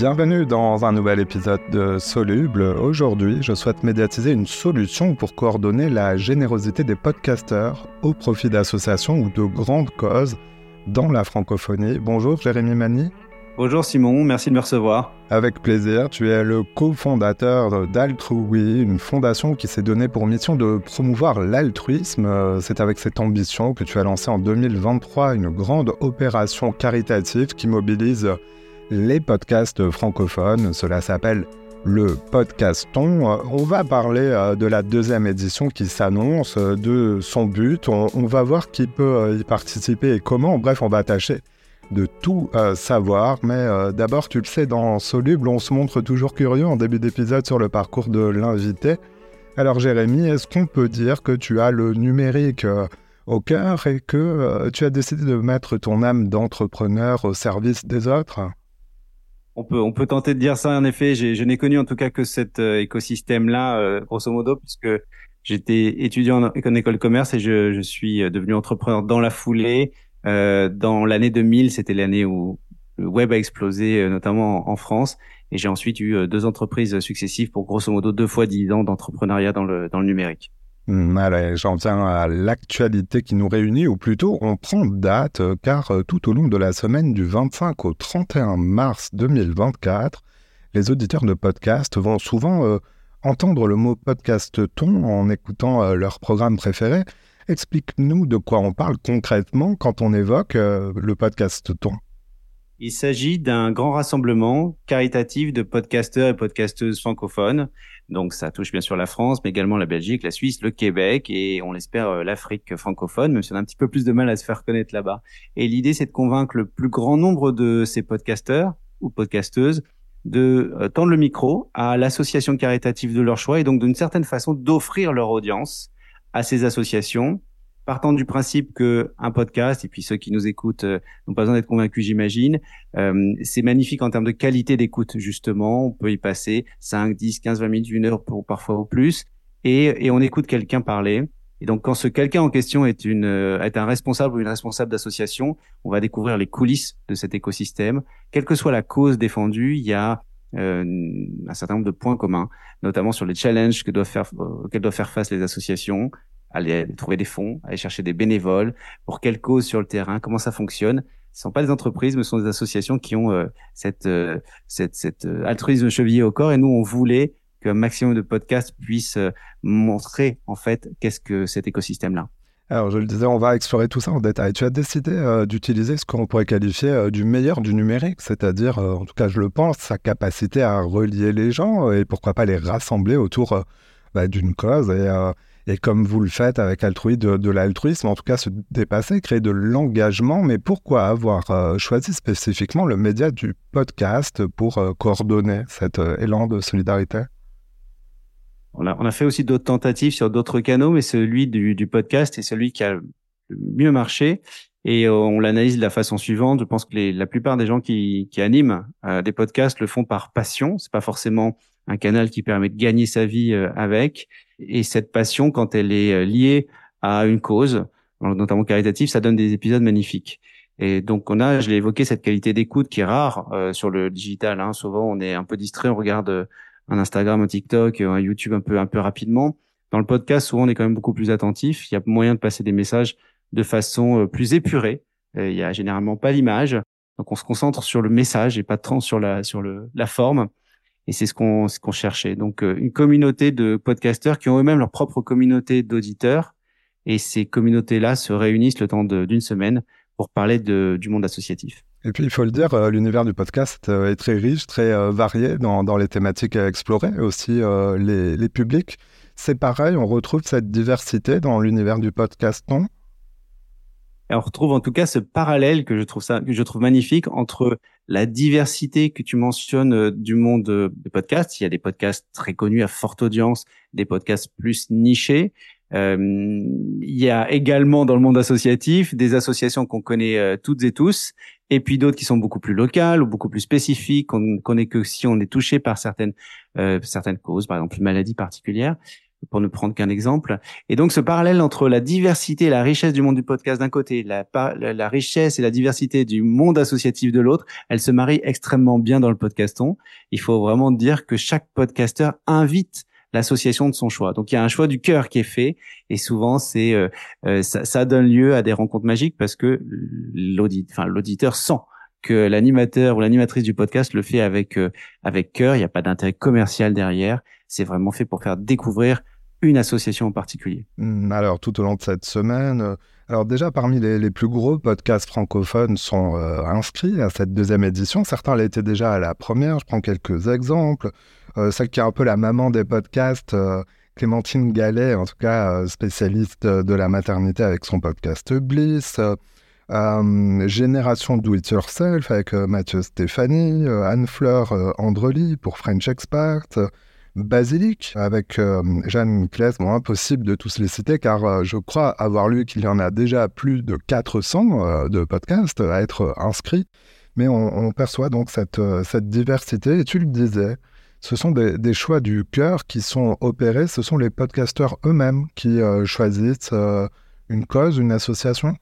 Bienvenue dans un nouvel épisode de Soluble. Aujourd'hui, je souhaite médiatiser une solution pour coordonner la générosité des podcasteurs au profit d'associations ou de grandes causes dans la francophonie. Bonjour Jérémy Mani. Bonjour Simon, merci de me recevoir. Avec plaisir, tu es le cofondateur d'Altrui, une fondation qui s'est donnée pour mission de promouvoir l'altruisme. C'est avec cette ambition que tu as lancé en 2023 une grande opération caritative qui mobilise les podcasts francophones. Cela s'appelle le podcaston. On va parler euh, de la deuxième édition qui s'annonce, de son but. On, va voir qui peut euh, y participer et comment. Bref, on va tâcher de tout euh, savoir. Mais d'abord, tu le sais, dans Soluble, on se montre toujours curieux en début d'épisode sur le parcours de l'invité. Alors Jérémy, est-ce qu'on peut dire que tu as le numérique au cœur et que tu as décidé de mettre ton âme d'entrepreneur au service des autres? On peut, on peut tenter de dire ça. En effet, je n'ai connu en tout cas que cet euh, écosystème-là, euh, grosso modo, puisque j'étais étudiant en, école commerce et je, je, suis euh, devenu entrepreneur dans la foulée. dans l'année 2000, c'était l'année où le web a explosé, notamment en, France. Et j'ai ensuite eu deux entreprises successives pour grosso modo deux fois dix ans d'entrepreneuriat dans le, dans le numérique. Hmm, allez, j'en viens à l'actualité qui nous réunit, ou plutôt on prend date, euh, car euh, tout au long de la semaine du 25 au 31 mars 2024, les auditeurs de podcast vont souvent euh, entendre le mot podcast-ton en écoutant leur programme préféré. Explique-nous de quoi on parle concrètement quand on évoque le podcast-ton. Il s'agit d'un grand rassemblement caritatif de podcasteurs et podcasteuses francophones. Donc ça touche bien sûr la France, mais également la Belgique, la Suisse, le Québec et on l'espère euh, l'Afrique francophone, même si on a un petit peu plus de mal à se faire connaître là-bas. Et l'idée c'est de convaincre le plus grand nombre de ces podcasteurs ou podcasteuses de euh, tendre le micro à l'association caritative de leur choix et donc d'une certaine façon d'offrir leur audience à ces associations partant du principe que un podcast, et puis ceux qui nous écoutent euh, n'ont pas besoin d'être convaincus, j'imagine, euh, c'est magnifique en termes de qualité d'écoute, justement. On peut y passer 5, 10, 15, 20 minutes, une heure, pour, parfois au plus, et, on écoute quelqu'un parler. Et donc, quand ce quelqu'un en question est, une, euh, est un responsable ou une responsable d'association, on va découvrir les coulisses de cet écosystème. Quelle que soit la cause défendue, il y a euh, un certain nombre de points communs, notamment sur les challenges que doivent faire, auxquels doivent faire face les associations, aller trouver des fonds, aller chercher des bénévoles, pour quelle cause sur le terrain, comment ça fonctionne. Ce sont pas des entreprises, mais ce sont des associations qui ont euh, cette, euh, cette, euh, altruisme chevillé au corps. Et nous, on voulait qu'un maximum de podcasts puissent montrer en fait qu'est-ce que cet écosystème-là. Alors, je le disais, on va explorer tout ça en détail. Tu as décidé d'utiliser ce qu'on pourrait qualifier du meilleur du numérique, c'est-à-dire, en tout cas, je le pense, sa capacité à relier les gens et pourquoi pas les rassembler autour bah, d'une cause. Et et comme vous le faites avec de, l'altruisme, en tout cas se dépasser, créer de l'engagement. Mais pourquoi avoir euh, choisi spécifiquement le média du podcast pour euh, coordonner cet euh, élan de solidarité? On a, fait aussi d'autres tentatives sur d'autres canaux, mais celui du, podcast est celui qui a le mieux marché. Et on l'analyse de la façon suivante. Je pense que la plupart des gens qui, qui animent des podcasts le font par passion. C'est pas forcément un canal qui permet de gagner sa vie avec. Et cette passion, quand elle est euh, liée à une cause, notamment caritative, ça donne des épisodes magnifiques. Et donc on a, je l'ai évoqué, cette qualité d'écoute qui est rare euh, sur le digital. Hein. Souvent on est un peu distrait, on regarde euh, un Instagram, un TikTok, un YouTube un peu un peu rapidement. Dans le podcast, souvent on est quand même beaucoup plus attentif. Il y a moyen de passer des messages de façon plus épurée. il y a généralement pas l'image, donc on se concentre sur le message et pas tant sur la sur le la forme. Et c'est ce qu'on ce qu'on cherchait. Donc euh, une communauté de podcasteurs qui ont eux-mêmes leur propre communauté d'auditeurs. Et ces communautés-là se réunissent le temps d'une semaine pour parler de, du monde associatif. Et puis, il faut le dire, euh, l'univers du podcast euh, est très riche, très varié dans, dans, les thématiques à explorer, aussi les, les publics. C'est pareil, on retrouve cette diversité dans l'univers du podcast, non? Et on retrouve en tout cas ce parallèle que je trouve ça, que je trouve magnifique entre la diversité que tu mentionnes euh, du monde euh, des podcasts. Il y a des podcasts très connus à forte audience, des podcasts plus nichés. Euh, il y a également dans le monde associatif des associations qu'on connaît toutes et tous, et puis d'autres qui sont beaucoup plus locales ou beaucoup plus spécifiques, qu'on connaît que si on est touché par certaines certaines causes, par exemple une maladie particulière. Pour ne prendre qu'un exemple. Et donc ce parallèle entre la diversité et la richesse du monde du podcast d'un côté, la, la, richesse et la diversité du monde associatif de l'autre, elle se marie extrêmement bien dans le podcaston. Il faut vraiment dire que chaque podcasteur invite l'association de son choix. Donc il y a un choix du cœur qui est fait et souvent c'est euh, euh, ça, ça, donne lieu à des rencontres magiques parce que l'auditeur, l'auditeur sent que l'animateur ou l'animatrice du podcast le fait avec euh, avec cœur. Il n'y a pas d'intérêt commercial derrière. C'est vraiment fait pour faire découvrir une association en particulier. Hmm, alors tout au long de cette semaine. Alors déjà, parmi les, plus gros podcasts francophones sont inscrits à cette deuxième édition. Certains l'étaient déjà à la première. Je prends quelques exemples. Euh, celle qui est un peu la maman des podcasts, euh, Clémentine Gallet, en tout cas euh, spécialiste de la maternité avec son podcast Bliss. Génération Do It Yourself avec Mathieu Stéphanie, Anne-Fleur Andrely pour French Expert, Basilic avec Jeanne Claes. Impossible de tous les citer car je crois avoir lu qu'il y en a déjà plus de 400 de podcasts à être inscrits. Mais on, perçoit donc cette, cette diversité et tu le disais, ce sont des, choix du cœur qui sont opérés, ce sont les podcasteurs eux-mêmes qui euh, choisissent euh, une cause, une association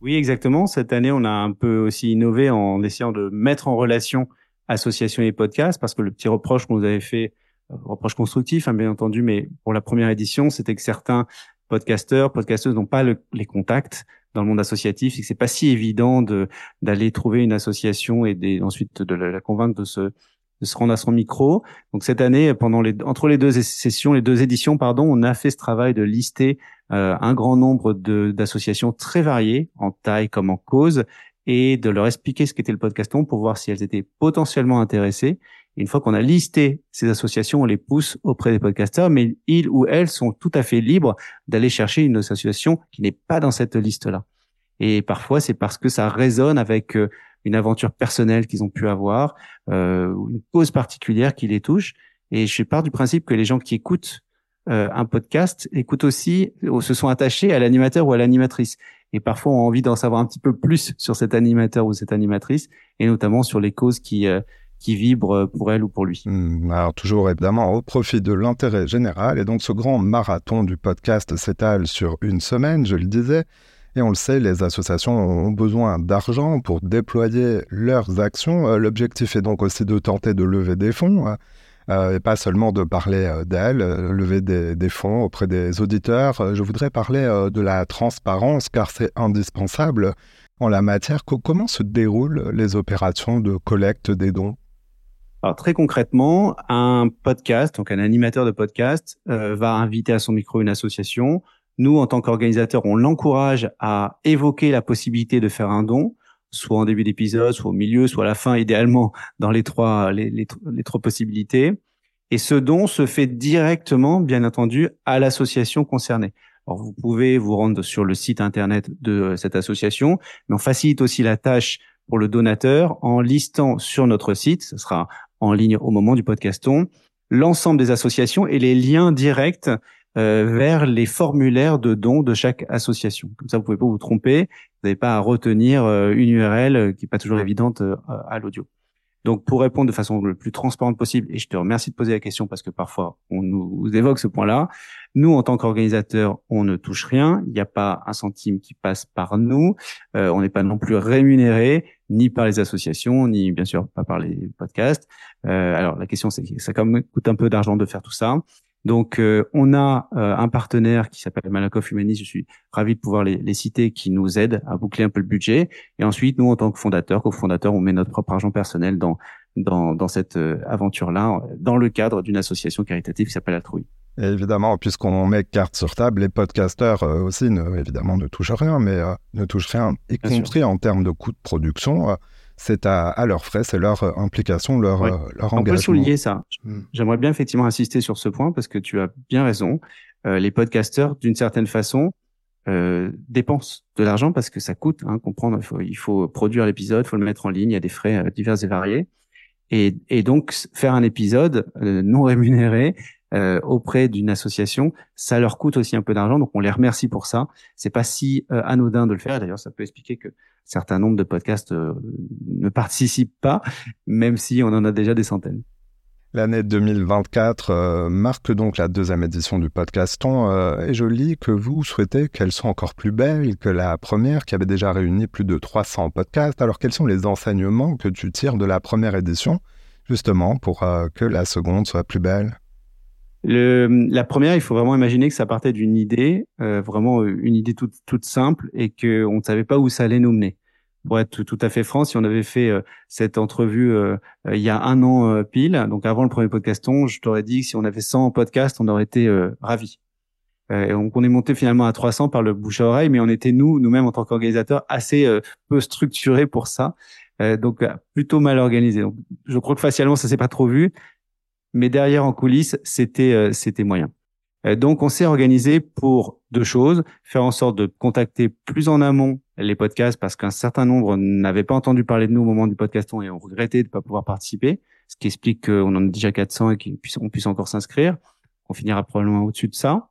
Oui, exactement. Cette année, on a un peu aussi innové en essayant de mettre en relation associations et podcasts, parce que le petit reproche qu'on nous avait fait, euh, reproche constructif, hein, bien entendu, mais pour la première édition, c'était que certains podcasteurs, podcasteuses n'ont pas les contacts dans le monde associatif et que c'est pas si évident de d'aller trouver une association et ensuite de la convaincre de se de se rendre à son micro. Donc cette année, pendant les entre les deux sessions, les deux éditions, pardon, on a fait ce travail de lister euh, un grand nombre d'associations très variées en taille comme en cause et de leur expliquer ce qu'était le podcaston pour voir si elles étaient potentiellement intéressées. Une fois qu'on a listé ces associations, on les pousse auprès des podcasteurs, mais ils ou elles sont tout à fait libres d'aller chercher une association qui n'est pas dans cette liste-là. Et parfois, c'est parce que ça résonne avec euh, une aventure personnelle qu'ils ont pu avoir, euh, une cause particulière qui les touche. Et je pars du principe que les gens qui écoutent euh, un podcast écoutent aussi, ou se sont attachés à l'animateur ou à l'animatrice. Et parfois ont envie d'en savoir un petit peu plus sur cet animateur ou cette animatrice, et notamment sur les causes qui qui vibrent pour elle ou pour lui. Hmm, alors toujours évidemment au profit de l'intérêt général. Et donc ce grand marathon du podcast s'étale sur une semaine, je le disais. Et on le sait, les associations ont besoin d'argent pour déployer leurs actions. Euh, l'objectif est donc aussi de tenter de lever des fonds. Hein. Euh, et pas seulement de parler euh, d'elles, lever des, fonds auprès des auditeurs. Je voudrais parler de la transparence car c'est indispensable en la matière. comment se déroulent les opérations de collecte des dons? Alors très concrètement, un podcast, donc un animateur de podcast, va inviter à son micro une association, nous, en tant qu'organisateur, on l'encourage à évoquer la possibilité de faire un don, soit en début d'épisode, soit au milieu, soit à la fin, idéalement dans les trois, les, les, trois possibilités. Et ce don se fait directement, bien entendu, à l'association concernée. Alors, vous pouvez vous rendre sur le site internet de cette association, mais on facilite aussi la tâche pour le donateur en listant sur notre site, ce sera en ligne au moment du podcaston, l'ensemble des associations et les liens directs euh, vers les formulaires de dons de chaque association. Comme ça, vous pouvez pas vous tromper. Vous n'avez pas à retenir euh, une URL euh, qui est pas toujours évidente à l'audio. Donc, pour répondre de façon le plus transparente possible, et je te remercie de poser la question parce que parfois on nous évoque ce point-là, nous, en tant qu'organisateur, on ne touche rien. Il n'y a pas un centime qui passe par nous. on n'est pas non plus rémunéré ni par les associations, ni bien sûr pas par les podcasts. alors, la question, c'est que ça quand même coûte un peu d'argent de faire tout ça. Donc, euh, on a euh, un partenaire qui s'appelle Malakoff Humanis. Je suis ravi de pouvoir les, citer, qui nous aide à boucler un peu le budget. Et ensuite, nous, en tant que fondateur, cofondateur, on met notre propre argent personnel dans dans, dans cette euh, aventure-là, dans le cadre d'une association caritative qui s'appelle Altrui. Et évidemment, puisqu'on met carte sur table, les podcasteurs aussi, ne, évidemment, ne touchent rien, mais ne touchent rien, y compris en termes de coûts de production c'est à, à leurs frais, c'est leur euh, implication, leur, euh, leur engagement. On peut souligner ça. Hmm. J'aimerais bien effectivement insister sur ce point parce que tu as bien raison. Euh, les podcasteurs, d'une certaine façon, euh, dépensent de l'argent parce que ça coûte. Hein, comprendre, il faut, il faut produire l'épisode, il faut le mettre en ligne, il y a des frais divers et variés. Et, et donc faire un épisode non rémunéré, euh, auprès d'une association, ça leur coûte aussi un peu d'argent, donc on les remercie pour ça. C'est pas si euh, anodin de le faire. D'ailleurs, ça peut expliquer que certains nombres de podcasts euh, ne participent pas, même si on en a déjà des centaines. L'année 2024 euh, marque donc la deuxième édition du podcaston euh, et je lis que vous souhaitez qu'elle soit encore plus belle que la première qui avait déjà réuni plus de 300 podcasts. Alors quels sont les enseignements que tu tires de la première édition justement pour que la seconde soit plus belle? Le, la première, il faut vraiment imaginer que ça partait d'une idée, vraiment une idée toute, toute simple et qu'on ne savait pas où ça allait nous mener pour être tout, à fait franc, si on avait fait euh, cette entrevue euh, euh, il y a un an pile, donc avant le premier podcaston, je t'aurais dit que si on avait 100 podcasts, on aurait été ravis. donc on est monté finalement à 300 par le bouche à oreille, mais on était nous, nous-mêmes en tant qu'organisateurs, assez peu structurés pour ça, donc plutôt mal organisés. Donc, je crois que facialement ça s'est pas trop vu, mais derrière en coulisses, c'était c'était moyen. Donc, on s'est organisé pour deux choses faire en sorte de contacter plus en amont les podcasts parce qu'un certain nombre n'avaient pas entendu parler de nous au moment du podcaston et ont regretté de ne pas pouvoir participer, ce qui explique qu'on en a déjà 400 et qu'on puisse encore s'inscrire. On finira probablement au-dessus de ça.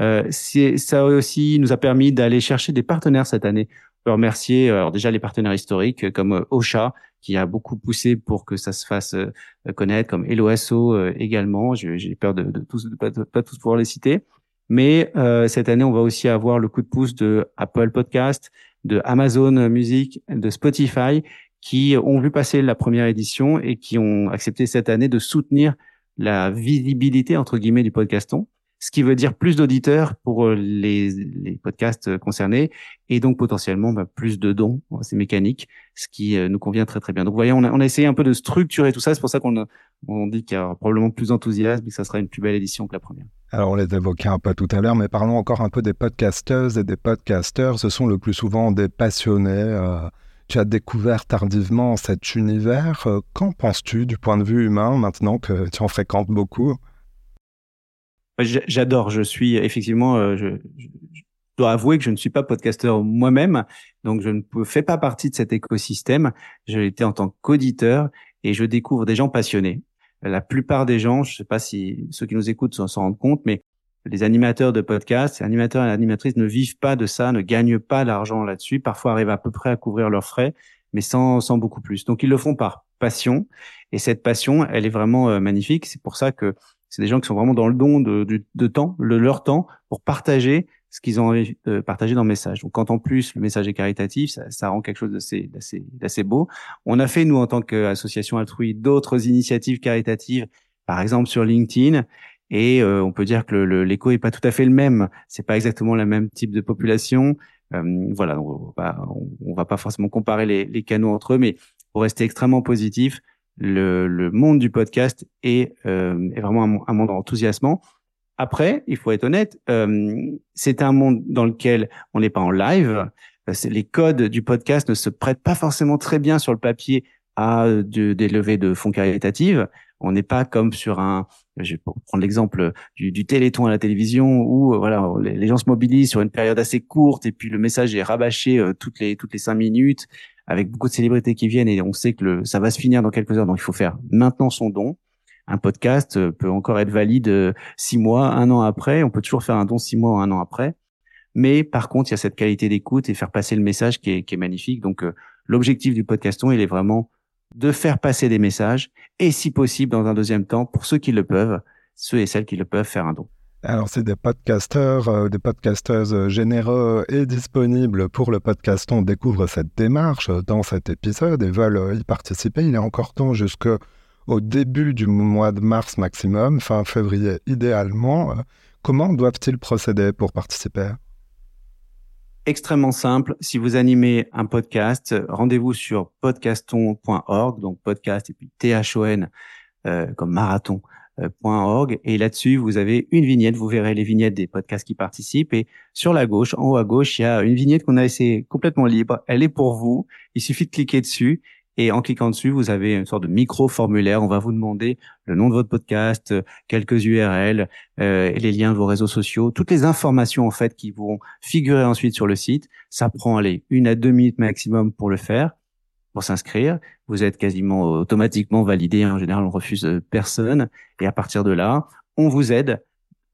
Euh, ça aussi nous a permis d'aller chercher des partenaires cette année. On peut remercier alors déjà les partenaires historiques comme euh, Ocha qui a beaucoup poussé pour que ça se fasse euh, connaître, comme Eloasso euh, également. J'ai peur de, de, tous, de pas, pas tous pouvoir les citer. Mais euh, cette année, on va aussi avoir le coup de pouce de Apple Podcast, de Amazon Music, de Spotify, qui ont vu passer la première édition et qui ont accepté cette année de soutenir la visibilité entre guillemets du podcaston, ce qui veut dire plus d'auditeurs pour euh, les, podcasts concernés et donc potentiellement bah, plus de dons, c'est mécanique, ce qui euh, nous convient très très bien. Donc vous voyez, on a, essayé un peu de structurer tout ça, c'est pour ça qu'on on dit qu'il y a probablement plus d'enthousiasme et que ça sera une plus belle édition que la première. Alors, on les évoquait un peu tout à l'heure, mais parlons encore un peu des podcasteuses et des podcasteurs. Ce sont le plus souvent des passionnés. Euh, tu as découvert tardivement cet univers. Euh, qu'en penses-tu du point de vue humain maintenant que tu en fréquentes beaucoup? J'adore. Je suis effectivement. Euh, je, dois avouer que je ne suis pas podcasteur moi-même, donc je ne fais pas partie de cet écosystème. J'ai été en tant qu'auditeur et je découvre des gens passionnés la plupart des gens, je ne sais pas si ceux qui nous écoutent s'en rendent compte, mais les animateurs de podcasts, animateurs et animatrices ne vivent pas de ça, ne gagnent pas d'argent là-dessus, parfois arrivent à peu près à couvrir leurs frais, mais sans, sans beaucoup plus. Donc ils le font par passion, et cette passion, elle est vraiment euh, magnifique. C'est pour ça que c'est des gens qui sont vraiment dans le don de, de temps, le, leur temps, pour partager ce qu'ils ont envie de partager dans le message. Donc, quand en plus le message est caritatif, ça, ça rend quelque chose d'assez beau. On a fait, nous, en tant qu'association altruiste, d'autres initiatives caritatives, par exemple sur LinkedIn, et euh, on peut dire que l'écho le, est pas tout à fait le même. C'est pas exactement le même type de population. Euh, voilà, on va, on, va pas forcément comparer les, les, canaux entre eux, mais pour rester extrêmement positif, le, le monde du podcast est, euh, est vraiment un, monde enthousiasmant. Après, il faut être honnête, euh, c'est un monde dans lequel on n'est pas en live. Euh, les codes du podcast ne se prêtent pas forcément très bien sur le papier à de, des levées de fonds caritatives. On n'est pas comme sur un, je vais prendre l'exemple du, téléthon à la télévision où euh, voilà les, gens se mobilisent sur une période assez courte et puis le message est rabâché toutes les toutes les cinq minutes avec beaucoup de célébrités qui viennent et on sait que le, ça va se finir dans quelques heures donc il faut faire maintenant son don un podcast euh, peut encore être valide euh, six mois, un an après. On peut toujours faire un don six mois un an après. Mais par contre, il y a cette qualité d'écoute et faire passer le message qui est, magnifique. Donc, euh, l'objectif du podcaston, il est vraiment de faire passer des messages et, si possible, dans un deuxième temps, pour ceux qui le peuvent, ceux et celles qui le peuvent, faire un don. Alors, c'est des podcasteurs, des podcasteuses généreux et disponibles pour le podcaston découvrent cette démarche dans cet épisode et veulent y participer. Il est encore temps jusque au début du mois de mars maximum, fin février idéalement. Euh, comment doivent-ils procéder pour participer? Extrêmement simple. Si vous animez un podcast, rendez-vous sur podcaston.org, donc podcast et puis T-H-O-N euh, comme marathon.org. Et là-dessus, vous avez une vignette. Vous verrez les vignettes des podcasts qui participent. Et sur la gauche, en haut à gauche, il y a une vignette qu'on a laissée complètement libre. Elle est pour vous. Il suffit de cliquer dessus et en cliquant dessus, vous avez une sorte de micro-formulaire. On va vous demander le nom de votre podcast, euh, quelques URL, euh, les liens de vos réseaux sociaux, toutes les informations en fait qui vont figurer ensuite sur le site. Ça prend allez, une à deux minutes maximum pour le faire, pour s'inscrire. Vous êtes quasiment automatiquement validé. En général, on refuse euh, personne. Et à partir de là, on vous aide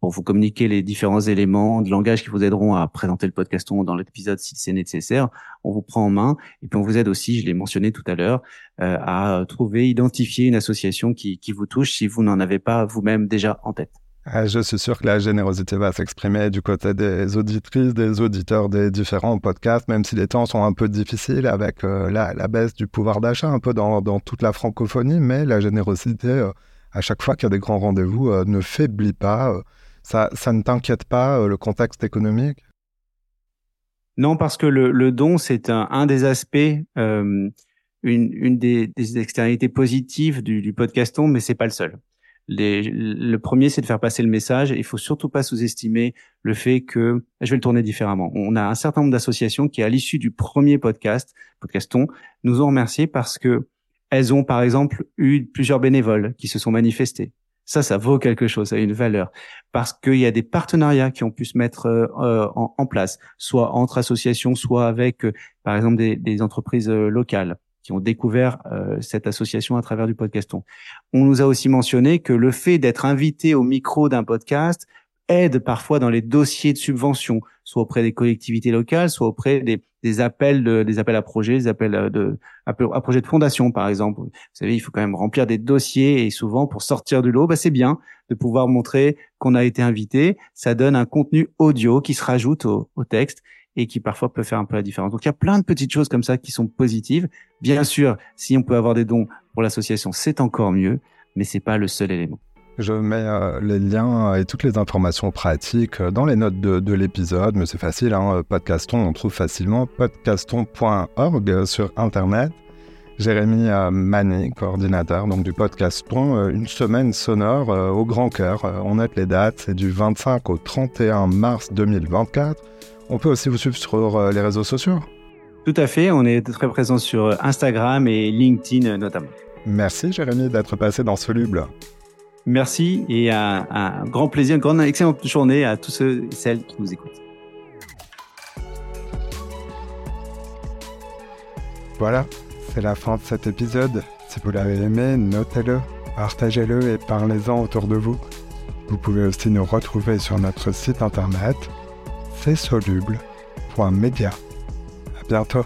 pour vous communiquer les différents éléments de langage qui vous aideront à présenter le podcaston dans l'épisode si c'est nécessaire. On vous prend en main et puis on vous aide aussi, je l'ai mentionné tout à l'heure, euh, à trouver, identifier une association qui, qui vous touche si vous n'en avez pas vous-même déjà en tête. Ah, je suis sûr que la générosité va s'exprimer du côté des auditrices, des auditeurs des différents podcasts, même si les temps sont un peu difficiles avec euh, la, baisse du pouvoir d'achat un peu dans, toute la francophonie, mais la générosité, euh, à chaque fois qu'il y a des grands rendez-vous, euh, ne faiblit pas. ça, ça ne t'inquiète pas, le contexte économique? Non, parce que le, don, c'est un, des aspects, une, des, externalités positives du, du podcaston, mais c'est pas le seul le premier, c'est de faire passer le message. Il faut surtout pas sous-estimer le fait que, je vais le tourner différemment. On a un certain nombre d'associations qui, à l'issue du premier podcast, podcaston, nous ont remerciés parce que elles ont, par exemple, eu plusieurs bénévoles qui se sont manifestés. Ça, ça vaut quelque chose, ça a une valeur. Parce qu'il y a des partenariats qui ont pu se mettre euh, en, place, soit entre associations, soit avec, euh, par exemple, des, des entreprises euh, locales qui ont découvert euh, cette association à travers du podcaston. On nous a aussi mentionné que le fait d'être invité au micro d'un podcast aide parfois dans les dossiers de subvention, soit auprès des collectivités locales, soit auprès des, appels de, des appels à projets, des appels euh, à, projets de fondation par exemple. Vous savez, il faut quand même remplir des dossiers et souvent pour sortir du lot, bah, c'est bien de pouvoir montrer qu'on a été invité. Ça donne un contenu audio qui se rajoute au texte et qui parfois peut faire un peu la différence. Donc il y a plein de petites choses comme ça qui sont positives. Bien sûr, si on peut avoir des dons pour l'association, c'est encore mieux, mais c'est pas le seul élément. Je mets euh, les liens et toutes les informations pratiques dans les notes de, l'épisode, mais c'est facile, hein, Podcaston, on trouve facilement podcaston.org sur Internet. Jérémy euh, Mané, coordinateur donc du podcaston, euh, une semaine sonore au grand cœur. On note les dates, c'est du 25 au 31 mars 2024. On peut aussi vous suivre sur euh, les réseaux sociaux. Tout à fait, on est très présent sur Instagram et LinkedIn euh, notamment. Merci Jérémy d'être passé dans Soluble. Merci et un, un grand plaisir, une grande excellente journée à tous ceux et celles qui nous écoutent. Voilà, c'est la fin de cet épisode. Si vous l'avez aimé, notez-le, partagez-le et parlez-en autour de vous. Vous pouvez aussi nous retrouver sur notre site internet soluble.media. À bientôt.